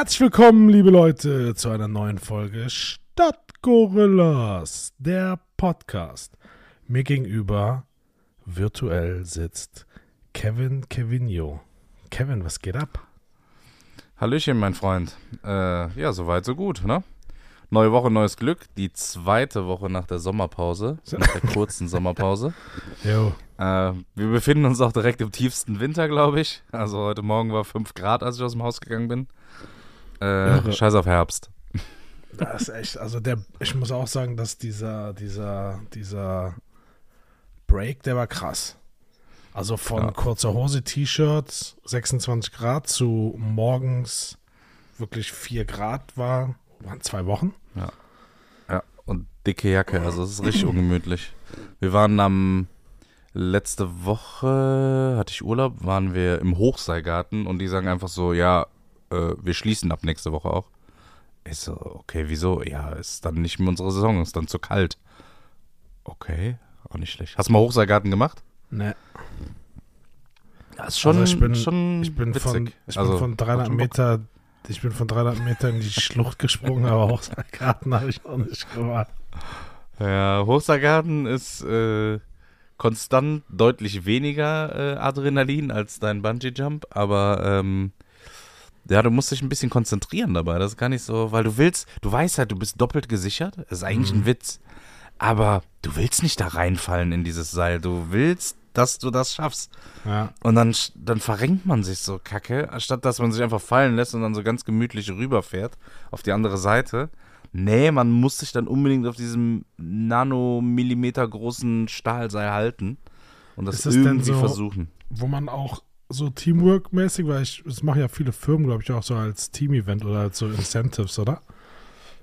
Herzlich willkommen, liebe Leute, zu einer neuen Folge Stadtgorillas, der Podcast. Mir gegenüber virtuell sitzt Kevin Kevinio. Kevin, was geht ab? Hallöchen, mein Freund. Äh, ja, soweit, so gut, ne? Neue Woche, neues Glück. Die zweite Woche nach der Sommerpause, nach der kurzen Sommerpause. Jo. Äh, wir befinden uns auch direkt im tiefsten Winter, glaube ich. Also heute Morgen war 5 Grad, als ich aus dem Haus gegangen bin. Äh, scheiß auf Herbst. Das ist echt, also der, ich muss auch sagen, dass dieser, dieser, dieser Break, der war krass. Also von Ja. kurzer Hose, T-Shirts, 26 Grad zu morgens wirklich 4 Grad war, waren zwei Wochen. Ja, und dicke Jacke, also es ist richtig ungemütlich. Wir waren am letzte Woche, hatte ich Urlaub, waren wir im Hochseilgarten und die sagen einfach so, ja, äh, wir schließen ab nächste Woche auch. Ich so, okay, wieso? Ja, ist dann nicht mehr unsere Saison, ist dann zu kalt. Okay, auch nicht schlecht. Hast du mal Hochseilgarten gemacht? Ne. Das ist schon, Also ich bin- schon Ich bin witzig. von, ich also, bin von 300 macht schon Bock. Meter, ich bin von 300 Meter in die Schlucht gesprungen, aber Hochseilgarten habe ich noch nicht gemacht. Ja, Hochseilgarten ist äh, konstant deutlich weniger äh, Adrenalin als dein Bungee-Jump, aber ähm, ja, du musst dich ein bisschen konzentrieren dabei. Das ist gar nicht so, weil du willst, du weißt halt, du bist doppelt gesichert. Das ist eigentlich ein Witz. Aber du willst nicht da reinfallen in dieses Seil. Du willst, dass du das schaffst. Ja. Und dann, dann verrenkt man sich so kacke, anstatt dass man sich einfach fallen lässt und dann so ganz gemütlich rüberfährt auf die andere Seite. Nee, man muss sich dann unbedingt auf diesem Nanomillimeter großen Stahlseil halten und das, Ist das irgendwie so- versuchen. Wo man auch so Teamwork-mäßig, weil ich, das machen ja viele Firmen, glaube ich, auch so als Team-Event oder als so Incentives, oder?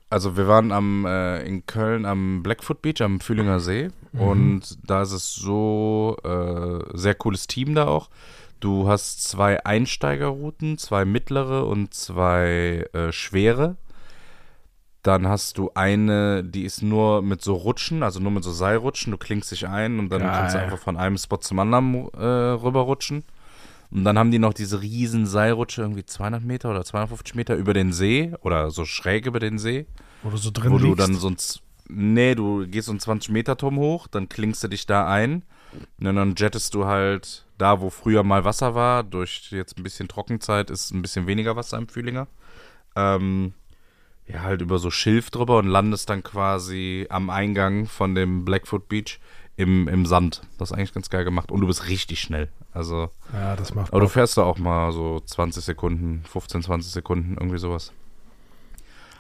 Also wir waren am äh, in Köln am Blackfoot Beach am Fühlinger See Mhm. und da ist es so äh, sehr cooles Team da auch. Du hast zwei Einsteigerrouten, zwei mittlere und zwei äh, schwere. Dann hast du eine, die ist nur mit so Rutschen, also nur mit so Seilrutschen. Du klingst dich ein und dann Geil. kannst du einfach von einem Spot zum anderen äh, rüberrutschen. Und dann haben die noch diese riesen Seilrutsche, irgendwie 200 Meter oder 250 Meter über den See oder so schräg über den See Wo du so drin wo du liegst. dann so ein, Z- nee, du gehst so einen 20 Meter Turm hoch, dann klingst du dich da ein und dann jettest du halt da, wo früher mal Wasser war, durch jetzt ein bisschen Trockenzeit ist ein bisschen weniger Wasser im Fühlinger, ähm, ja, halt über so Schilf drüber und landest dann quasi am Eingang von dem Blackfoot Beach im, im Sand. Das ist eigentlich ganz geil gemacht und du bist richtig schnell. Also, ja, das macht aber du Bock. fährst da auch mal so 20 Sekunden, 15, 20 Sekunden, irgendwie sowas.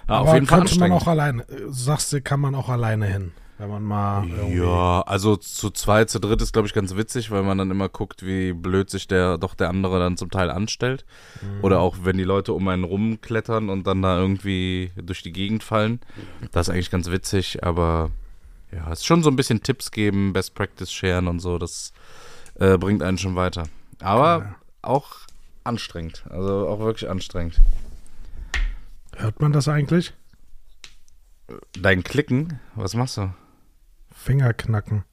Ja, Aber auf jeden Fall man auch alleine, äh, sagst du, kann man auch alleine hin, wenn man mal. Ja, also zu zweit, zu dritt ist, glaube ich, ganz witzig, weil man dann immer guckt, wie blöd sich der doch der andere dann zum Teil anstellt. Mhm. Oder auch, wenn die Leute um einen rumklettern und dann da irgendwie durch die Gegend fallen. Das ist eigentlich ganz witzig, aber ja, es ist schon so ein bisschen Tipps geben, Best Practice sharen und so, das äh, bringt einen schon weiter. Aber Geil. auch anstrengend, also auch wirklich anstrengend. Hört man das eigentlich? Dein Klicken, was machst du? Finger knacken.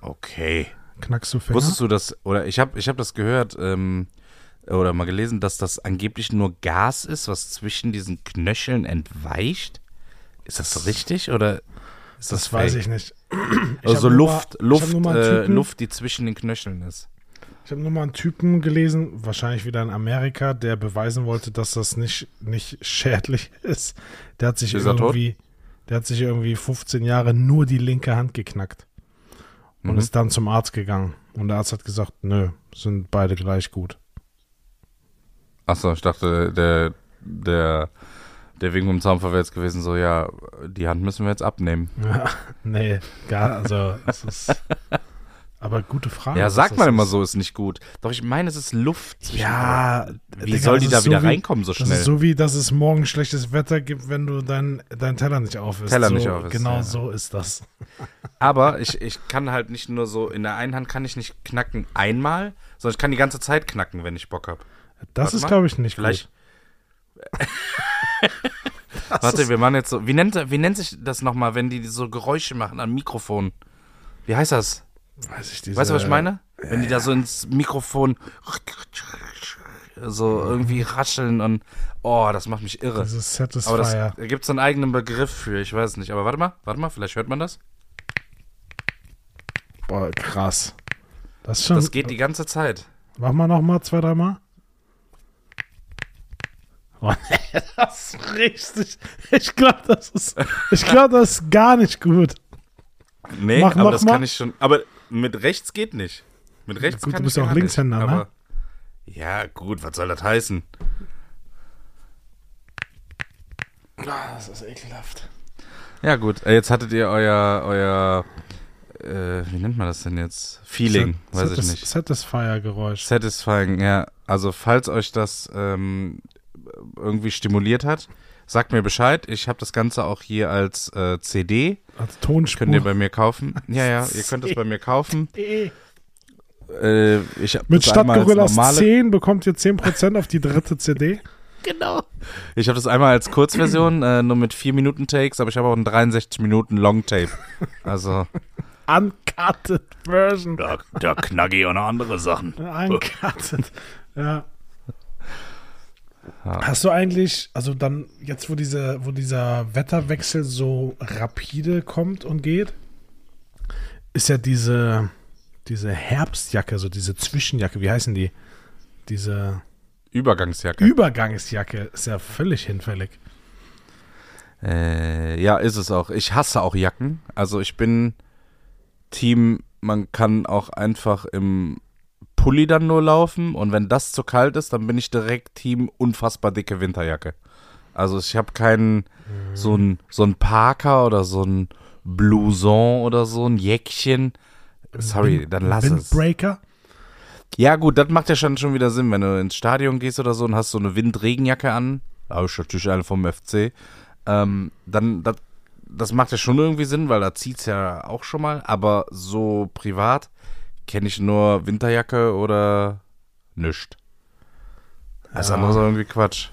Okay. Knackst du Finger? Wusstest du das, oder ich habe ich hab das gehört, ähm, oder mal gelesen, dass das angeblich nur Gas ist, was zwischen diesen Knöcheln entweicht? Ist das richtig oder ist das, das weiß ich nicht. Ich Also Luft, mal- Luft, äh, Luft, die zwischen den Knöcheln ist. Ich habe nur mal einen Typen gelesen, wahrscheinlich wieder in Amerika, der beweisen wollte, dass das nicht, nicht schädlich ist. Der hat sich Ist irgendwie, der hat sich irgendwie 15 Jahre nur die linke Hand geknackt und Mhm. ist dann zum Arzt gegangen. Und der Arzt hat gesagt, nö, sind beide gleich gut. Achso, ich dachte, der, der, der wegen dem Zaun verwehrt gewesen, so, ja, die Hand müssen wir jetzt abnehmen. nee, gar, also es ist. Aber gute Frage. ja, sagt man immer ist. so, ist nicht gut. Doch ich meine, es ist Luft. Ja, Wie Digga, soll die ist da so wieder wie- reinkommen so schnell? ist so wie, dass es morgen schlechtes Wetter gibt, wenn du deinen dein Teller nicht auf isst. Teller so, nicht auf isst, Genau ja. so ist das. Aber ich, ich kann halt nicht nur so, in der einen Hand kann ich nicht knacken einmal, sondern ich kann die ganze Zeit knacken, wenn ich Bock habe. Das Warte ist, glaube ich, nicht Vielleicht. gut. Warte, ist- wir machen jetzt so. Wie nennt, wie nennt sich das nochmal, wenn die so Geräusche machen am Mikrofon? Wie heißt das? Weiß ich, diese, Weißt du, was ich meine? Wenn die da so ins Mikrofon so irgendwie rascheln und oh, das macht mich irre. Dieses Aber das, Satisfier. da gibt es einen eigenen Begriff für, ich weiß nicht. Aber warte mal, warte mal, vielleicht hört man das. Boah, krass. Das ist schon. Das geht die ganze Zeit. Mach mal noch mal zwei, dreimal. Oh, nee, das ist richtig. Ich glaube, das ist. Ich glaube, das ist gar nicht gut. Nee, Mach aber das mal. kann ich schon. Aber mit rechts geht nicht. Mit rechts gut, kann du bist ja auch Linkshänder, nicht. ne? aber, Ja, gut, was soll das heißen? Das ist ekelhaft. Ja, gut. äh, Jetzt hattet ihr euer, euer, äh, wie nennt man das denn jetzt? Feeling, weiß ich nicht. Satisfier-Geräusch. Satisfying, ja. Also, falls euch das ähm, irgendwie stimuliert hat, sagt mir Bescheid. Ich habe das Ganze auch hier als äh, CD. Als Tonspur. Könnt ihr bei mir kaufen. Ja, ja, ihr könnt es bei mir kaufen. Äh, ich hab Mit Stadtgorillas normale 10 bekommt ihr 10% auf die dritte CD. Ich habe das einmal als Kurzversion, äh, nur mit 4 Minuten Takes, aber ich habe auch einen 63 Minuten Longtape. Also, Uncutted Version. da, da knack ich auch noch andere Sachen. Uncutted. ja. Hast du eigentlich, also dann, jetzt wo diese, wo dieser Wetterwechsel so rapide kommt und geht, ist ja diese, diese Herbstjacke, so diese Zwischenjacke, wie heißen die? Diese Übergangsjacke. Übergangsjacke ist ja völlig hinfällig. Äh, ja, ist es auch. Ich hasse auch Jacken. Also ich bin Team, man kann auch einfach im Pulli dann nur laufen und wenn das zu kalt ist, dann bin ich direkt Team unfassbar dicke Winterjacke. Also ich habe keinen so ein so ein Parker oder so ein Blouson oder so ein Jäckchen. Sorry, Wind- dann lass es. Windbreaker. Ja, gut, das macht ja schon, schon wieder Sinn, wenn du ins Stadion gehst oder so und hast so eine Windregenjacke an. Da habe ich natürlich eine vom FC. Ähm, dann, das, das macht ja schon irgendwie Sinn, weil da zieht's ja auch schon mal. Aber so privat kenne ich nur Winterjacke oder nischt. Das Ja. andere ist irgendwie Quatsch.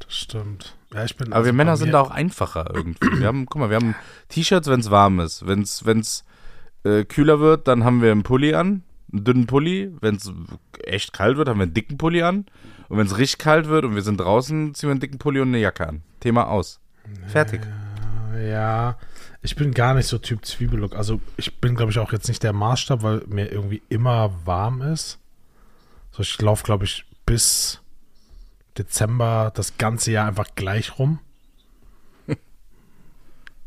Das stimmt. Ja, ich bin Aber also wir Männer sind da auch einfacher irgendwie. Wir haben, guck mal, wir haben T-Shirts, wenn es warm ist. Wenn es wenn's, äh, kühler wird, dann haben wir einen Pulli an, einen dünnen Pulli. Wenn es echt kalt wird, haben wir einen dicken Pulli an. Und wenn es richtig kalt wird und wir sind draußen, ziehen wir einen dicken Pulli und eine Jacke an. Thema aus. Fertig. Ja, ich bin gar nicht so Typ Zwiebellook. Also ich bin, glaube ich, auch jetzt nicht der Maßstab, weil mir irgendwie immer warm ist. So, ich laufe, glaube ich, bis Dezember das ganze Jahr einfach gleich rum.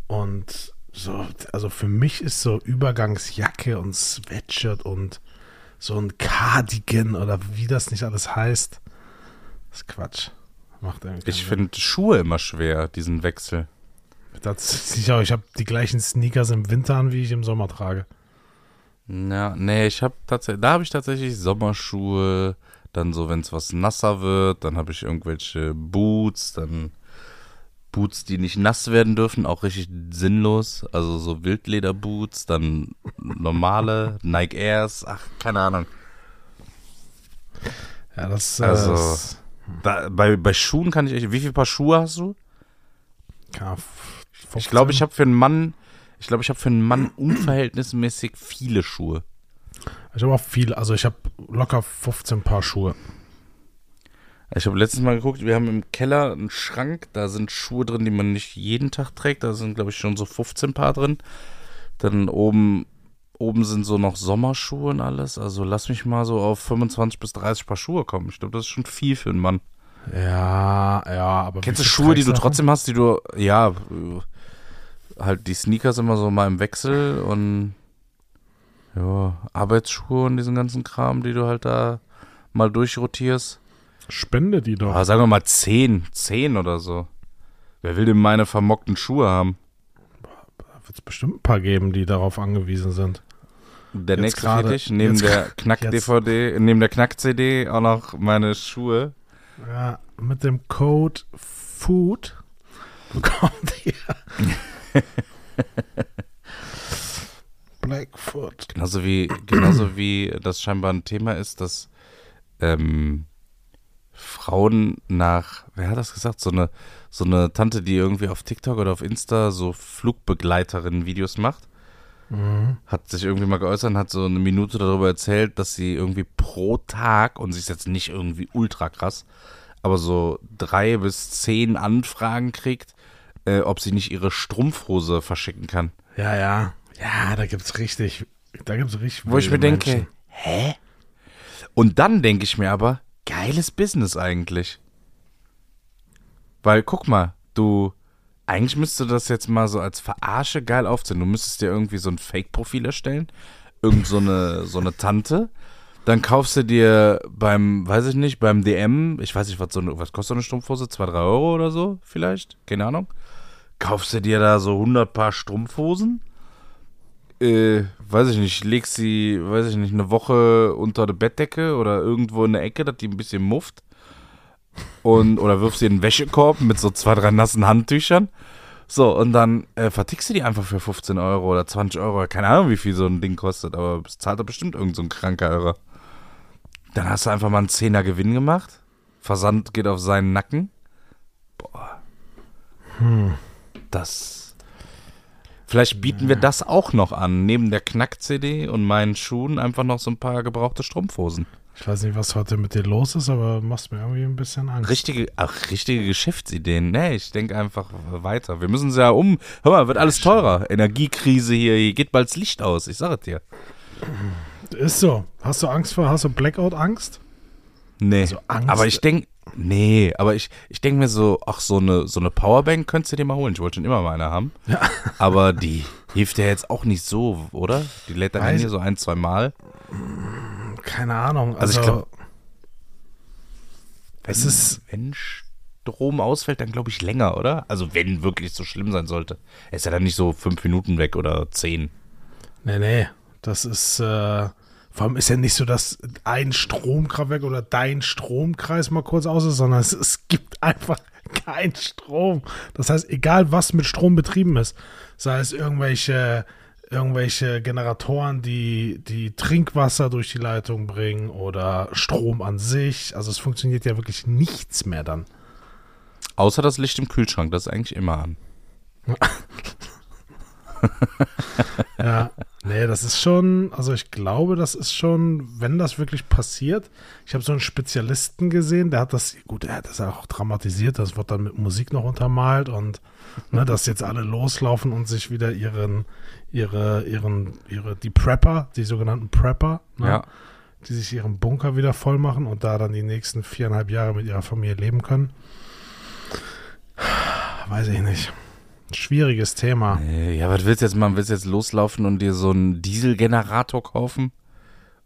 Und so, also für mich ist so Übergangsjacke und Sweatshirt und so ein Cardigan oder wie das nicht alles heißt. Das ist Quatsch. Macht irgendwie Ich finde Schuhe immer schwer, diesen Wechsel. Das sicher, ich habe die gleichen Sneakers im Winter an, wie ich im Sommer trage. Ja, nee, ich habe tatsächlich, da habe ich tatsächlich Sommerschuhe, dann so, wenn es was nasser wird, dann habe ich irgendwelche Boots, dann Boots, die nicht nass werden dürfen, auch richtig sinnlos, also so Wildlederboots, dann normale Nike Airs, ach, keine Ahnung. Ja, das Also- äh, ist- Da, bei, bei Schuhen kann ich echt, wie viel Paar Schuhe hast du? ja, f- Ich glaube, ich 15. habe für einen Mann, ich glaube, ich habe für einen Mann unverhältnismäßig viele Schuhe. Ich habe auch viel, also ich habe locker 15 Paar Schuhe. Ich habe letztens mal geguckt, wir haben im Keller einen Schrank, da sind Schuhe drin, die man nicht jeden Tag trägt. Da sind, glaube ich, schon so 15 Paar drin. Dann oben, oben sind so noch Sommerschuhe und alles. Also lass mich mal so auf 25 bis 30 Paar Schuhe kommen. Ich glaube, das ist schon viel für einen Mann. Ja, ja, aber. Kennst du Schuhe, die du trotzdem hast, die du, ja, halt die Sneakers immer so mal im Wechsel und ja, Arbeitsschuhe und diesen ganzen Kram, die du halt da mal durchrotierst. Spende die doch. Aber sagen wir mal 10, 10 oder so. Wer will denn meine vermockten Schuhe haben? Da wird es bestimmt ein paar geben, die darauf angewiesen sind. Der Jetzt nächste gerade- Fetisch, neben der Knack-DVD, neben der Knack-CD auch noch meine Schuhe. Ja, mit dem Code FOOD bekommt ihr Blackfoot. Genauso wie, genauso wie das scheinbar ein Thema ist, dass ähm, Frauen nach, wer hat das gesagt, so eine, so eine Tante, die irgendwie auf TikTok oder auf Insta so Flugbegleiterinnen-Videos macht. hat sich irgendwie mal geäußert und hat so eine Minute darüber erzählt, dass sie irgendwie pro Tag, und sie ist jetzt nicht irgendwie ultra krass, aber so drei bis zehn Anfragen kriegt, äh, ob sie nicht ihre Strumpfhose verschicken kann. Ja, ja. Ja, da gibt's richtig, da gibt's richtig. Wo ich mir wilde denke, Menschen. hä? Und dann denke ich mir aber, geiles Business eigentlich. Weil, guck mal, du, eigentlich müsstest du das jetzt mal so als Verarsche geil aufziehen. Du müsstest dir irgendwie so ein Fake-Profil erstellen, irgend so eine, so eine Tante. Dann kaufst du dir beim, weiß ich nicht, beim DM, ich weiß nicht, was so eine, was kostet so eine Strumpfhose? Zwei, drei Euro oder so vielleicht? Keine Ahnung. Kaufst du dir da so 100 Paar Strumpfhosen? äh, weiß ich nicht, legst sie, weiß ich nicht, eine Woche unter der Bettdecke oder irgendwo in der Ecke, dass die ein bisschen mufft. Und, oder wirfst sie in den Wäschekorb mit so zwei, drei nassen Handtüchern. So, und dann äh, vertickst du die einfach für 15 Euro oder 20 Euro. Keine Ahnung, wie viel so ein Ding kostet, aber es zahlt doch bestimmt irgend so ein kranker Irrer. Dann hast du einfach mal einen Zehner Gewinn gemacht. Versand geht auf seinen Nacken. Boah. Das. Vielleicht bieten wir das auch noch an. Neben der Knack-CD und meinen Schuhen einfach noch so ein paar gebrauchte Strumpfhosen. Ich weiß nicht, was heute mit dir los ist, aber machst mir irgendwie ein bisschen Angst. Richtige, ach, richtige Geschäftsideen. Nee, ich denke einfach weiter. Wir müssen sie ja um. Hör mal, wird alles teurer. Energiekrise hier, hier geht bald das Licht aus. Ich sage es dir. Ist so. Hast du Angst vor, hast du Blackout-Angst? Nee. Also Angst- aber ich denke, nee, aber ich, ich denke mir so, ach, so eine, so eine Powerbank könntest du dir mal holen. Ich wollte schon immer mal eine haben. Ja. Aber die hilft ja jetzt auch nicht so, oder? Die lädt dann hier so ein, zwei Mal. Keine Ahnung. Also Also, ich glaub- es ist, Wenn Strom ausfällt, dann glaube ich länger, oder? Also wenn wirklich so schlimm sein sollte. Er ist ja dann nicht so fünf Minuten weg oder zehn. nee, nee. Das ist, äh, vor allem ist ja nicht so, dass ein Stromkraftwerk oder dein Stromkreis mal kurz aus ist, sondern es, es gibt einfach keinen Strom. Das heißt, egal was mit Strom betrieben ist, sei es irgendwelche, irgendwelche Generatoren, die, die Trinkwasser durch die Leitung bringen oder Strom an sich, also es funktioniert ja wirklich nichts mehr dann. Außer das Licht im Kühlschrank, das ist eigentlich immer an. Ja, nee, das ist schon, also ich glaube, das ist schon, wenn das wirklich passiert. Ich habe so einen Spezialisten gesehen, der hat das, gut, er hat das auch dramatisiert, das wird dann mit Musik noch untermalt und ne, dass jetzt alle loslaufen und sich wieder ihren, ihre, ihren, ihre, die Prepper, die sogenannten Prepper, ne, Ja. die sich ihren Bunker wieder voll machen und da dann die nächsten viereinhalb Jahre mit ihrer Familie leben können. Weiß ich nicht. Schwieriges Thema. Ja, was willst du jetzt machen? Willst du jetzt loslaufen und dir so einen Dieselgenerator kaufen?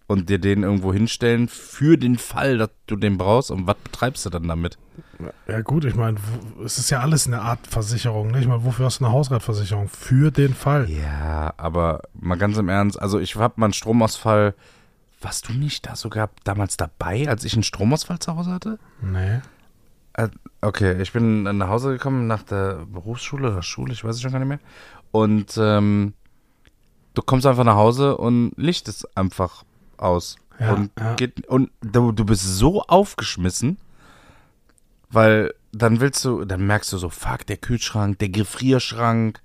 Und dir den irgendwo hinstellen für den Fall, dass du den brauchst? Und was betreibst du dann damit? Ja gut, ich meine, es ist ja alles eine Art Versicherung. Ne? Ich meine, wofür hast du eine Hausratversicherung? Für den Fall. Ja, aber mal ganz im Ernst, also ich hab mal einen Stromausfall. Warst du nicht da sogar damals dabei, als ich einen Stromausfall zu Hause hatte? Nee. Äh, Okay, ich bin nach Hause gekommen nach der Berufsschule oder Schule, ich weiß es schon gar nicht mehr. Und ähm, du kommst einfach nach Hause und Licht ist einfach aus. Ja, und ja. geht, und du, du bist so aufgeschmissen, weil dann willst du, dann merkst du so, fuck, der Kühlschrank, der Gefrierschrank,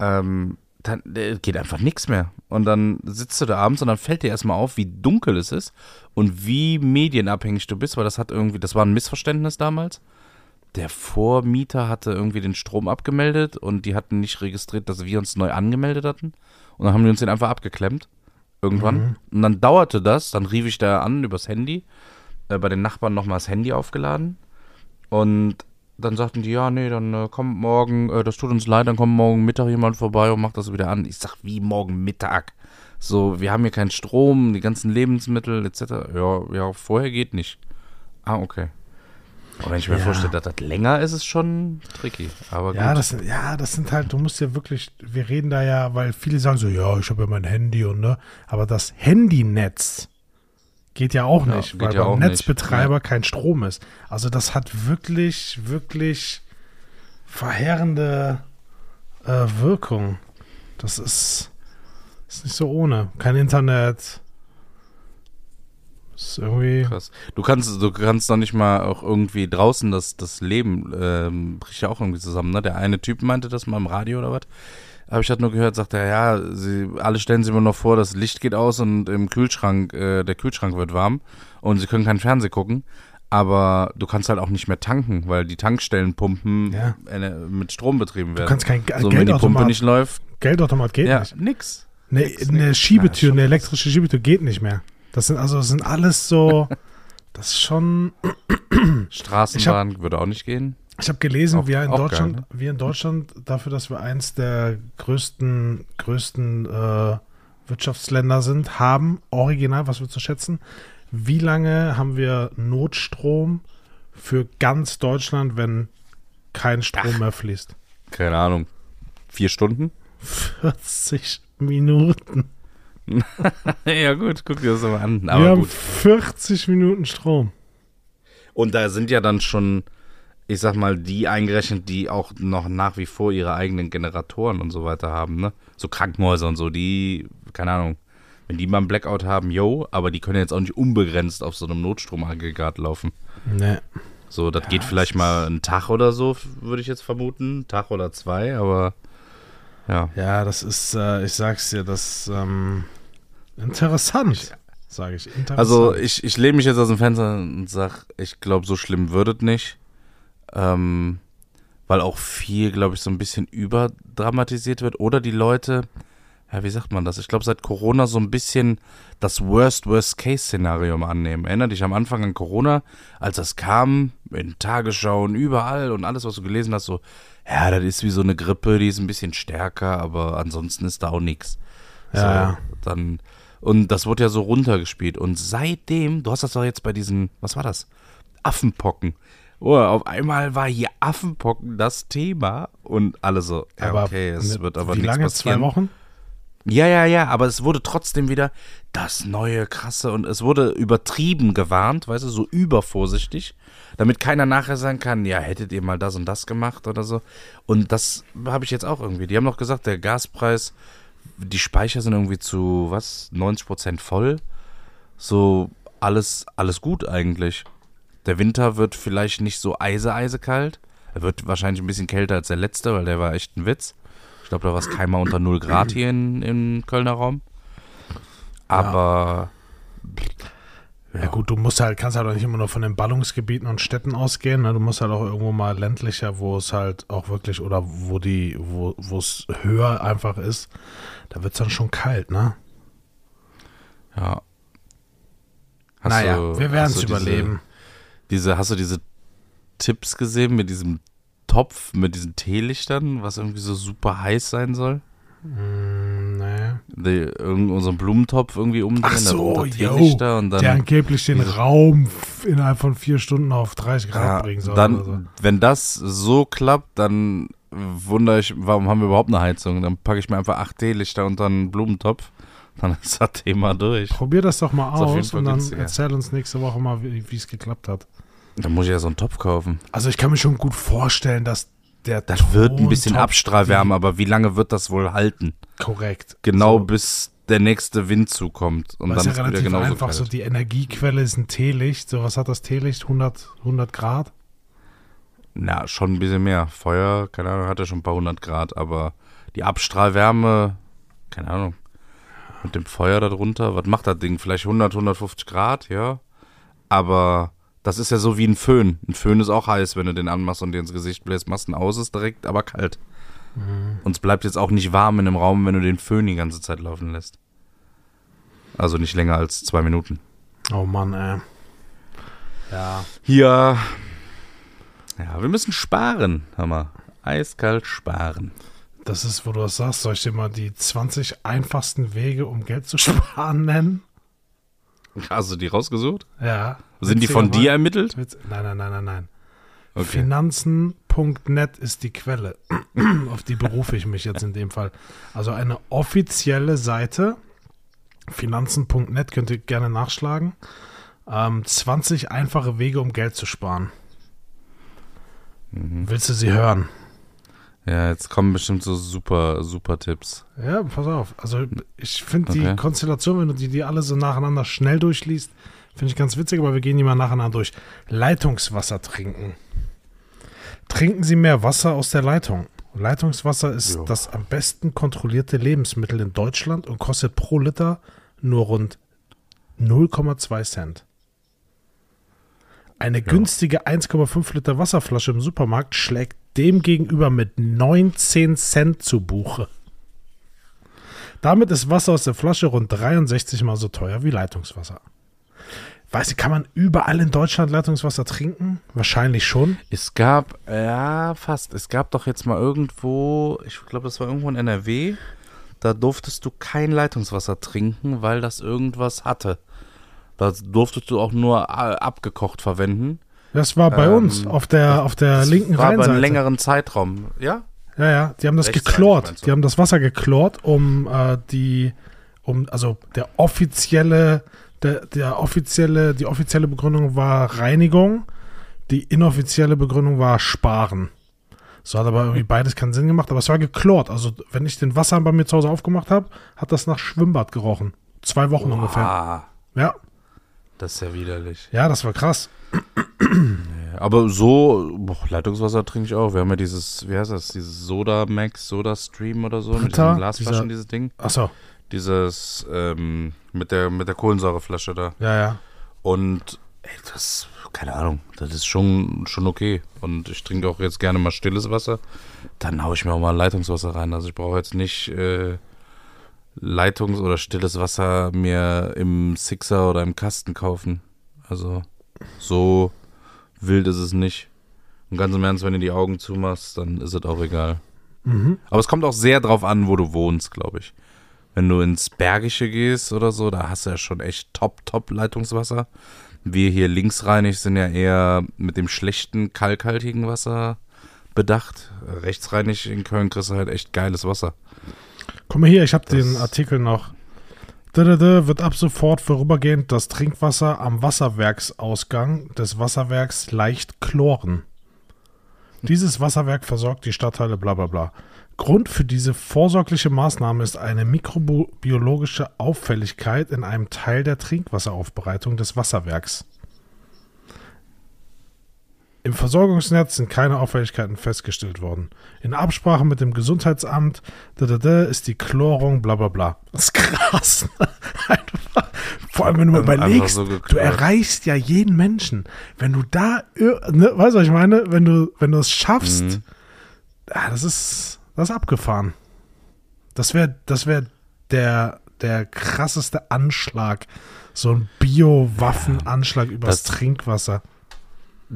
ähm, dann äh, geht einfach nichts mehr. Und dann sitzt du da abends und dann fällt dir erstmal auf, wie dunkel es ist und wie medienabhängig du bist, weil das hat irgendwie, das war ein Missverständnis damals. Der Vormieter hatte irgendwie den Strom abgemeldet und die hatten nicht registriert, dass wir uns neu angemeldet hatten. Und dann haben die uns den einfach abgeklemmt. Irgendwann. Und dann dauerte das, dann rief ich da an übers Handy, äh, bei den Nachbarn nochmal das Handy aufgeladen. Und dann sagten die, ja, nee, dann äh, kommt morgen, äh, das tut uns leid, dann kommt morgen Mittag jemand vorbei und macht das wieder an. Ich sag, wie morgen Mittag? So, wir haben hier keinen Strom, die ganzen Lebensmittel etc. Ja, ja, vorher geht nicht. Ah, okay. Und wenn ich mir Ja. vorstelle, dass das länger ist, ist es schon tricky. Aber Ja gut. das, sind- ja, das sind halt, du musst ja wirklich, wir reden da ja, weil viele sagen so, ja, ich habe ja mein Handy und ne, aber das Handynetz geht ja auch Ja, nicht, weil ja beim nicht. Netzbetreiber kein Strom ist. Also das hat wirklich, wirklich verheerende äh, Wirkung. Das ist, ist nicht so ohne. Kein Internet. Ist irgendwie. Krass. Du kannst, du kannst doch nicht mal auch irgendwie draußen das, das Leben ähm, bricht ja auch irgendwie zusammen, ne? Der eine Typ meinte das mal im Radio oder was. Habe ich halt nur gehört, sagt er, ja, sie, alle stellen sich immer noch vor, das Licht geht aus und im Kühlschrank, äh, der Kühlschrank wird warm und sie können keinen Fernsehen gucken. Aber du kannst halt auch nicht mehr tanken, weil die Tankstellenpumpen Ja. mit Strom betrieben werden. Du kannst kein Ge- so, wenn die Pumpe Geldautomat, nicht läuft, Geldautomat geht ja, nicht. nix. Ne, nix, eine nix. Schiebetür, Ja, schon eine elektrische Schiebetür geht nicht mehr. Das sind also das sind alles so. das ist schon. Straßenbahn würde auch nicht gehen. Ich habe gelesen, Auch- wir in Deutschland, geil, wir in Deutschland dafür, dass wir eins der größten, größten äh, Wirtschaftsländer sind, haben original, was wir zu schätzen, wie lange haben wir Notstrom für ganz Deutschland, wenn kein Strom mehr fließt? Keine Ahnung. Vier Stunden? 40 Minuten. ja, gut, guck dir das mal an. wir Aber haben gut. 40 Minuten Strom. Und da sind ja dann schon, ich sag mal, die eingerechnet, die auch noch nach wie vor ihre eigenen Generatoren und so weiter haben, ne? So Krankenhäuser und so, die, keine Ahnung, wenn die mal einen Blackout haben, yo, aber die können jetzt auch nicht unbegrenzt auf so einem Notstromaggregat laufen. Ne. So, das Ja, geht das vielleicht ist- mal einen Tag oder so, würde ich jetzt vermuten. Tag oder zwei, aber ja. Ja, das ist, äh, ich sag's dir, das ähm, interessant, sage ich. Interessant. Also ich, ich lehne mich jetzt aus dem Fenster und sag, ich glaube, so schlimm wird es nicht. Ähm, weil auch viel, glaube ich, so ein bisschen überdramatisiert wird. Oder die Leute, ja, wie sagt man das? Ich glaube, seit Corona so ein bisschen das Worst-Worst-Case-Szenario annehmen. Erinner dich am Anfang an Corona, als das kam, in Tagesschauen, überall und alles, was du gelesen hast, so, ja, das ist wie so eine Grippe, die ist ein bisschen stärker, aber ansonsten ist da auch nichts. Ja, so, ja. Dann, und das wurde ja so runtergespielt. Und seitdem, du hast das doch jetzt bei diesen, was war das? Affenpocken. Oh, auf einmal war hier Affenpocken das Thema und alle so, ja, aber okay, es wird aber wie nichts lange? passieren. Zwei Wochen? Ja, ja, ja, aber es wurde trotzdem wieder das neue krasse und es wurde übertrieben gewarnt, weißt du, so übervorsichtig, damit keiner nachher sagen kann, ja, hättet ihr mal das und das gemacht oder so. Und das habe ich jetzt auch irgendwie. Die haben noch gesagt, der Gaspreis, die Speicher sind irgendwie zu, was, 90 Prozent voll. So alles, alles gut eigentlich. Der Winter wird vielleicht nicht so eise, eise kalt. Er wird wahrscheinlich ein bisschen kälter als der letzte, weil der war echt ein Witz. Ich glaube, da war es keinmal unter 0 Grad hier in, im Kölner Raum. Aber Ja. gut, du musst halt, kannst halt auch nicht immer nur von den Ballungsgebieten und Städten ausgehen. Ne? Du musst halt auch irgendwo mal ländlicher, wo es halt auch wirklich oder wo die, wo wo es höher einfach ist. Da wird es dann schon kalt, ne? ja. Hast naja, du- wir werden es du diese- überleben. Diese, hast du diese Tipps gesehen mit diesem Topf, mit diesen Teelichtern, was irgendwie so super heiß sein soll? Mm, nee. Irgend so einen Blumentopf irgendwie umdrehen, Ach so, darunter yo, Teelichter und dann. der angeblich den Raum innerhalb von vier Stunden auf 30 Grad Ja, bringen soll. dann, so. wenn das so klappt, dann wundere ich, warum haben wir überhaupt eine Heizung? Dann packe ich mir einfach acht Teelichter unter einen Blumentopf, dann ist das Thema durch. Probier das doch mal aus und dann günstiger. erzähl uns nächste Woche mal, wie es geklappt hat. Dann muss ich ja so einen Topf kaufen. Also ich kann mir schon gut vorstellen, dass der Das wird ein bisschen Abstrahlwärme, aber wie lange wird das wohl halten? Korrekt. Genau So, bis der nächste Wind zukommt. Und weil dann ist ja wieder relativ genauso einfach kalt. so, die Energiequelle ist ein Teelicht. So, was hat das Teelicht? 100, 100 Grad? Na, schon ein bisschen mehr. Feuer, keine Ahnung, hat ja schon ein paar hundert Grad, aber die Abstrahlwärme, keine Ahnung, mit dem Feuer darunter, was macht das Ding? Vielleicht 100, 150 Grad, ja. Aber das ist ja so wie ein Föhn. Ein Föhn ist auch heiß, wenn du den anmachst und dir ins Gesicht bläst. Machst ihn aus, ist direkt aber kalt. Und es bleibt jetzt auch nicht warm in einem Raum, wenn du den Föhn die ganze Zeit laufen lässt. Also nicht länger als zwei Minuten. Oh Mann, ey. Ja. Hier. Ja, wir müssen sparen, Hammer. Eiskalt sparen. Das ist, wo du das sagst. Soll ich dir mal die 20 einfachsten Wege, um Geld zu sparen, nennen? Hast du die rausgesucht? Ja. Sind die von dir ermittelt? Nein, nein, nein, nein, nein. Okay. Finanzen.net ist die Quelle. Auf die berufe ich mich jetzt in dem Fall. Also eine offizielle Seite. Finanzen.net könnt ihr gerne nachschlagen. Ähm, 20 einfache Wege, um Geld zu sparen. Mhm. Willst du sie hören? Ja, jetzt kommen bestimmt so super, super Tipps. Ja, pass auf. Also ich finde Okay. die Konstellation, wenn du die, die alle so nacheinander schnell durchliest, finde ich ganz witzig, aber wir gehen die mal nacheinander durch. Leitungswasser trinken. Trinken Sie mehr Wasser aus der Leitung. Leitungswasser ist Jo. das am besten kontrollierte Lebensmittel in Deutschland und kostet pro Liter nur rund 0,2 Cent. Eine günstige 1,5 Liter Wasserflasche im Supermarkt schlägt demgegenüber mit 19 Cent zu Buche. Damit ist Wasser aus der Flasche rund 63 mal so teuer wie Leitungswasser. Weißt du, kann man überall in Deutschland Leitungswasser trinken? Wahrscheinlich schon. Es gab, ja, fast. Es gab doch jetzt mal irgendwo, ich glaube, das war irgendwo in NRW, da durftest du kein Leitungswasser trinken, weil das irgendwas hatte. Da durftest du auch nur äh, abgekocht verwenden. Das war bei Ähm, uns auf der, auf der Das linken war über Rheinseite. einen längeren Zeitraum. Ja? Ja, ja, die haben das Rechtsrheinig geklort. Die haben das Wasser geklort, um äh, die, um, also der offizielle, der, der offizielle, die offizielle Begründung war Reinigung, die inoffizielle Begründung war Sparen. So hat aber irgendwie beides keinen Sinn gemacht, aber es war geklort. Also wenn ich den Wasser bei mir zu Hause aufgemacht habe, hat das nach Schwimmbad gerochen. Zwei Wochen ungefähr. Ah, Ja, das ist ja widerlich. ja, das war krass. Aber so, boah, Leitungswasser trinke ich auch. Wir haben ja dieses, wie heißt das, dieses Soda Max, Soda Stream oder so, mit Britta, diesen Glasflaschen, dieser- dieses Ding. Achso, Dieses, ähm, mit der, mit der Kohlensäureflasche da. ja, ja. Und ey, das, keine Ahnung, das ist schon, schon okay. Und ich trinke auch jetzt gerne mal stilles Wasser. Dann haue ich mir auch mal Leitungswasser rein. Also ich brauche jetzt nicht äh, Leitungs- oder stilles Wasser mir im Sixer oder im Kasten kaufen. Also so wild ist es nicht. Und ganz im Ernst, wenn du die Augen zumachst, dann ist es auch egal. Mhm. Aber es kommt auch sehr drauf an, wo du wohnst, glaube ich. Wenn du ins Bergische gehst oder so, da hast du ja schon echt top, top Leitungswasser. Wir hier linksrheinig sind ja eher mit dem schlechten, kalkhaltigen Wasser bedacht. Rechtsrheinig in Köln kriegst du halt echt geiles Wasser. Guck mal hier, ich habe den Artikel noch. Dödödö wird ab sofort vorübergehend das Trinkwasser am Wasserwerksausgang des Wasserwerks leicht chloren. Dieses Wasserwerk versorgt die Stadtteile bla bla bla. Grund für diese vorsorgliche Maßnahme ist eine mikrobiologische Auffälligkeit in einem Teil der Trinkwasseraufbereitung des Wasserwerks. Im Versorgungsnetz sind keine Auffälligkeiten festgestellt worden. In Absprache mit dem Gesundheitsamt da, da, da, ist die Chlorung bla bla bla. Das ist krass. Einfach. Vor allem, wenn du mal überlegst, so du erreichst ja jeden Menschen. Wenn du da, ne, weißt du, was ich meine? Wenn du, wenn du es schaffst, Mhm. ah, das ist, das ist abgefahren. Das wäre, das wäre der, der krasseste Anschlag. So ein Bio-Waffenanschlag übers Das- Trinkwasser.